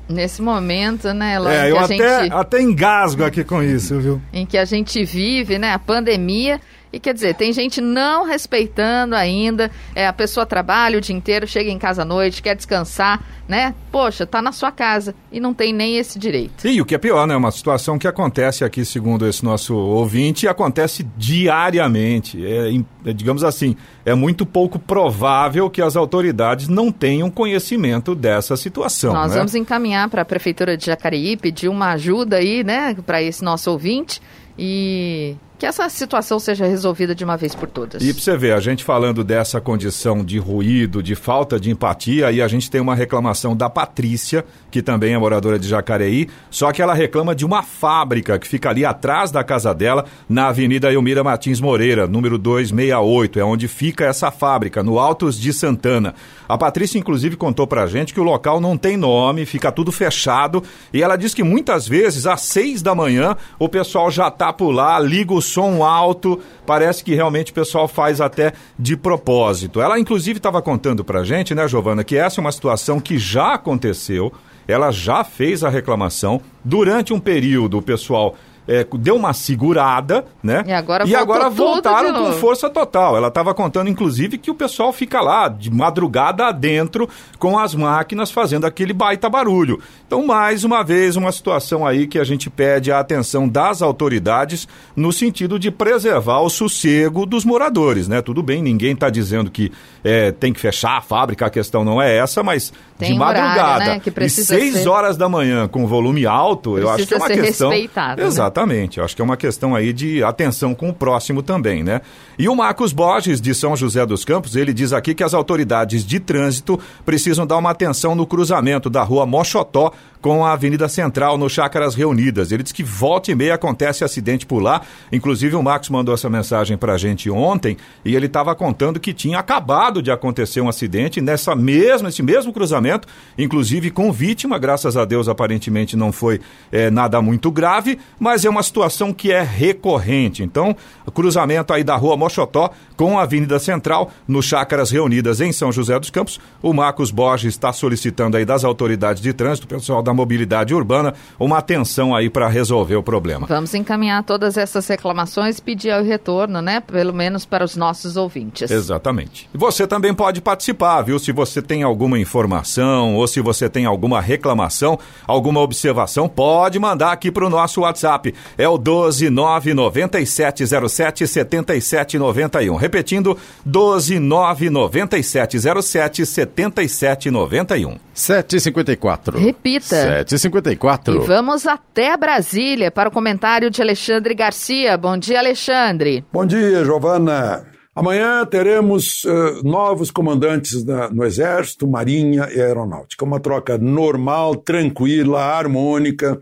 Nesse momento, né, Eloy, É, em eu até, gente, até engasgo aqui com isso, viu? em que a gente vive, né, a pandemia. E quer dizer, tem gente não respeitando ainda. É, a pessoa trabalha o dia inteiro, chega em casa à noite, quer descansar, né? Poxa, tá na sua casa e não tem nem esse direito. E o que é pior, né? Uma situação que acontece aqui, segundo esse nosso ouvinte, acontece diariamente. É, é, digamos assim, é muito pouco provável que as autoridades não tenham conhecimento dessa situação. Nós né? vamos encaminhar para a prefeitura de Jacareí, pedir uma ajuda aí, né, para esse nosso ouvinte e que essa situação seja resolvida de uma vez por todas. E pra você ver, a gente falando dessa condição de ruído, de falta de empatia, aí a gente tem uma reclamação da Patrícia, que também é moradora de Jacareí, só que ela reclama de uma fábrica que fica ali atrás da casa dela, na Avenida Elmira Martins Moreira, número 268, é onde fica essa fábrica, no Altos de Santana. A Patrícia, inclusive, contou pra gente que o local não tem nome, fica tudo fechado, e ela diz que muitas vezes, às seis da manhã, o pessoal já tá por lá, liga o som alto, parece que realmente o pessoal faz até de propósito. Ela, inclusive, estava contando pra gente, né, Giovana, que essa é uma situação que já aconteceu ela já fez a reclamação. Durante um período, o pessoal é, deu uma segurada, né? E agora, e agora voltaram com força total. Ela estava contando, inclusive, que o pessoal fica lá de madrugada adentro com as máquinas fazendo aquele baita barulho. Então, mais uma vez, uma situação aí que a gente pede a atenção das autoridades no sentido de preservar o sossego dos moradores, né? Tudo bem, ninguém está dizendo que é, tem que fechar a fábrica, a questão não é essa, mas Tem de madrugada horário, né, que e precisa seis ser- horas da manhã com volume alto, eu acho que é uma Precisa ser questão respeitado, né? Exatamente, acho que é uma questão aí de atenção com o próximo também, né? E o Marcos Borges de São José dos Campos, ele diz aqui que as autoridades de trânsito precisam dar uma atenção no cruzamento da Rua Mochotó com a Avenida Central no Chácaras Reunidas. Ele diz que volta e meia acontece acidente por lá. Inclusive o Marcos mandou essa mensagem pra gente ontem e ele estava contando que tinha acabado de acontecer um acidente nessa mesma, esse mesmo cruzamento, inclusive com vítima, graças a Deus aparentemente não foi eh, nada muito grave, mas é uma situação que é recorrente. Então, cruzamento aí da Rua Mochotó com a Avenida Central no Chácaras Reunidas em São José dos Campos, o Marcos Borges está solicitando aí das autoridades de trânsito, pessoal da mobilidade urbana, uma atenção aí para resolver o problema. Vamos encaminhar todas essas reclamações e pedir o retorno, né? Pelo menos para os nossos ouvintes. Exatamente. E você também pode participar, viu? Se você tem alguma informação ou se você tem alguma reclamação, alguma observação, pode mandar aqui para o nosso WhatsApp. É o 12997077791. Repetindo, 12997077791. 7h54. Repita. 7h54. E vamos até Brasília para o comentário de Alexandre Garcia. Bom dia, Alexandre. Bom dia, Giovana. Amanhã teremos eh, novos comandantes da- no Exército, Marinha e Aeronáutica. Uma troca normal, tranquila, harmônica.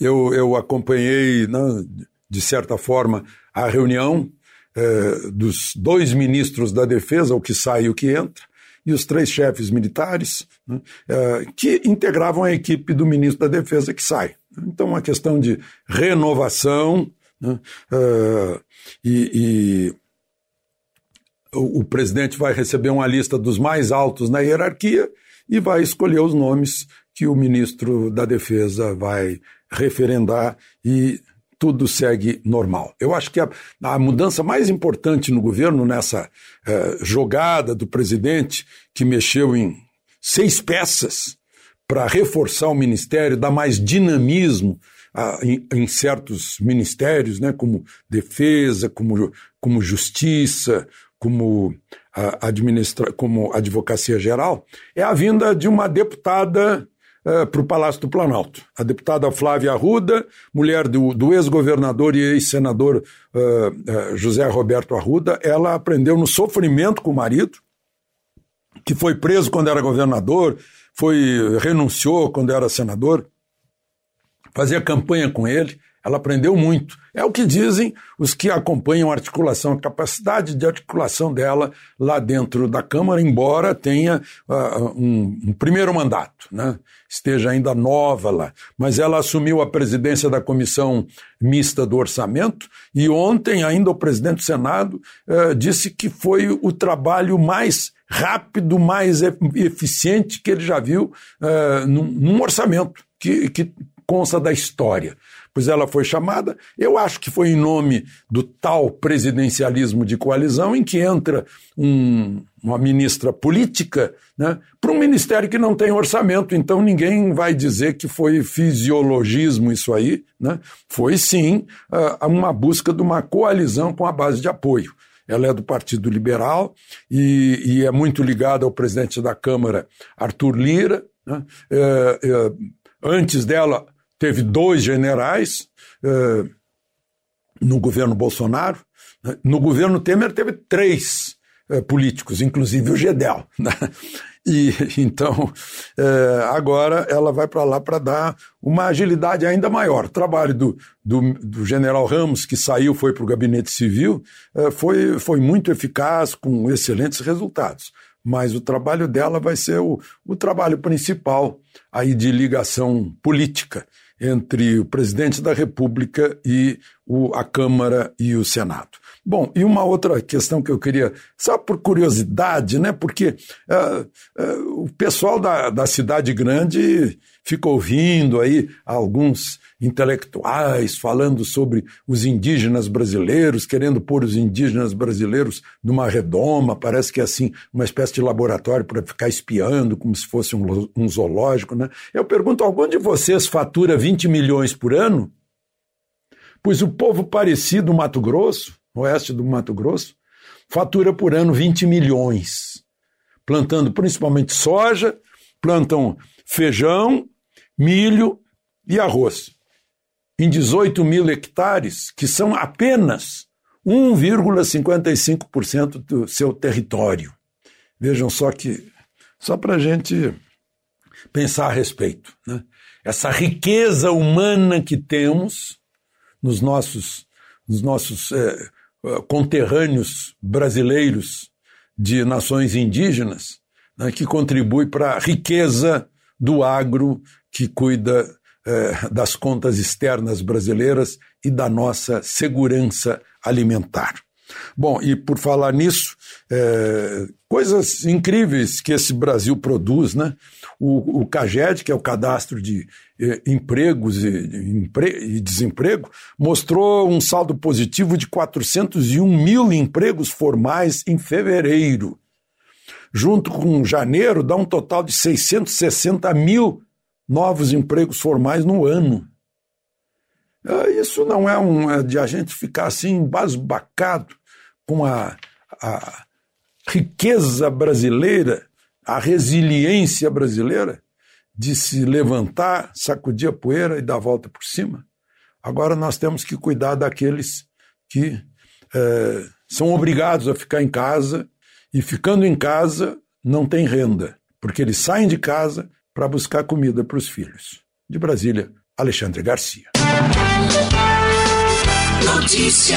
Eu, eu acompanhei, né, de certa forma, a reunião eh, dos dois ministros da Defesa, o que sai e o que entra, e os três chefes militares, né, eh, que integravam a equipe do ministro da Defesa que sai. Então, uma questão de renovação né, eh, e- e o, o presidente vai receber uma lista dos mais altos na hierarquia e vai escolher os nomes que o ministro da Defesa vai referendar e tudo segue normal. Eu acho que a, a mudança mais importante no governo, nessa eh, jogada do presidente, que mexeu em seis peças para reforçar o ministério, dar mais dinamismo ah, em, em certos ministérios, né, como defesa, como, como justiça, como a administra como advocacia geral, é a vinda de uma deputada para o Palácio do Planalto. A deputada Flávia Arruda, mulher do, do ex-governador e ex-senador uh, uh, José Roberto Arruda, ela aprendeu no sofrimento com o marido, que foi preso quando era governador, foi renunciou quando era senador, fazia campanha com ele, ela aprendeu muito. É o que dizem os que acompanham a articulação, a capacidade de articulação dela lá dentro da Câmara, embora tenha uh, um, um, primeiro mandato, né? esteja ainda nova lá. Mas ela assumiu a presidência da Comissão Mista do Orçamento e ontem ainda o presidente do Senado uh, disse que foi o trabalho mais rápido, mais eficiente que ele já viu uh, num, num orçamento que, que consta da história. Pois ela foi chamada, eu acho que foi em nome do tal presidencialismo de coalizão, em que entra um, uma ministra política né, para um ministério que não tem orçamento. Então ninguém vai dizer que foi fisiologismo isso aí. Né? Foi sim uh, uma busca de uma coalizão com a base de apoio. Ela é do Partido Liberal e, e é muito ligada ao presidente da Câmara, Arthur Lira. Né? É, é, antes dela, teve dois generais uh, no governo Bolsonaro. No governo Temer teve três uh, políticos, inclusive o Gedel. Né? E então uh, agora ela vai para lá para dar uma agilidade ainda maior. O trabalho do, do, do general Ramos, que saiu, foi para o gabinete civil, foi, foi muito eficaz, com excelentes resultados mas o trabalho dela vai ser o, o trabalho principal aí de ligação política entre o presidente da República e o, a Câmara e o Senado. Bom, e uma outra questão que eu queria, só por curiosidade, né? Porque uh, uh, o pessoal da, da cidade grande fica ouvindo aí alguns intelectuais falando sobre os indígenas brasileiros, querendo pôr os indígenas brasileiros numa redoma, parece que é assim, uma espécie de laboratório para ficar espiando, como se fosse um, um zoológico, né? Eu pergunto, algum de vocês fatura 20 milhões por ano? Pois o povo parecido do Mato Grosso, oeste do Mato Grosso, fatura por ano 20 milhões, plantando principalmente soja, plantam feijão, milho e arroz. Em 18 mil hectares, que são apenas 1,55% do seu território. Vejam só que, só para a gente pensar a respeito. Né? Essa riqueza humana que temos nos nossos, nos nossos é, conterrâneos brasileiros de nações indígenas, né, que contribui para a riqueza do agro que cuida é, das contas externas brasileiras e da nossa segurança alimentar. Bom, e por falar nisso, é, coisas incríveis que esse Brasil produz, né? O, o CAGED, que é o Cadastro de eh, Empregos e, empre, e, Desemprego, mostrou um saldo positivo de 401 mil empregos formais em fevereiro. Junto com janeiro, dá um total de 660 mil novos empregos formais no ano. É, isso não é, um, é de a gente ficar assim basbacado com a, a riqueza brasileira, a resiliência brasileira de se levantar, sacudir a poeira e dar a volta por cima. Agora nós temos que cuidar daqueles que é, são obrigados a ficar em casa e ficando em casa não tem renda, porque eles saem de casa para buscar comida para os filhos. De Brasília, Alexandre Garcia. Notícia.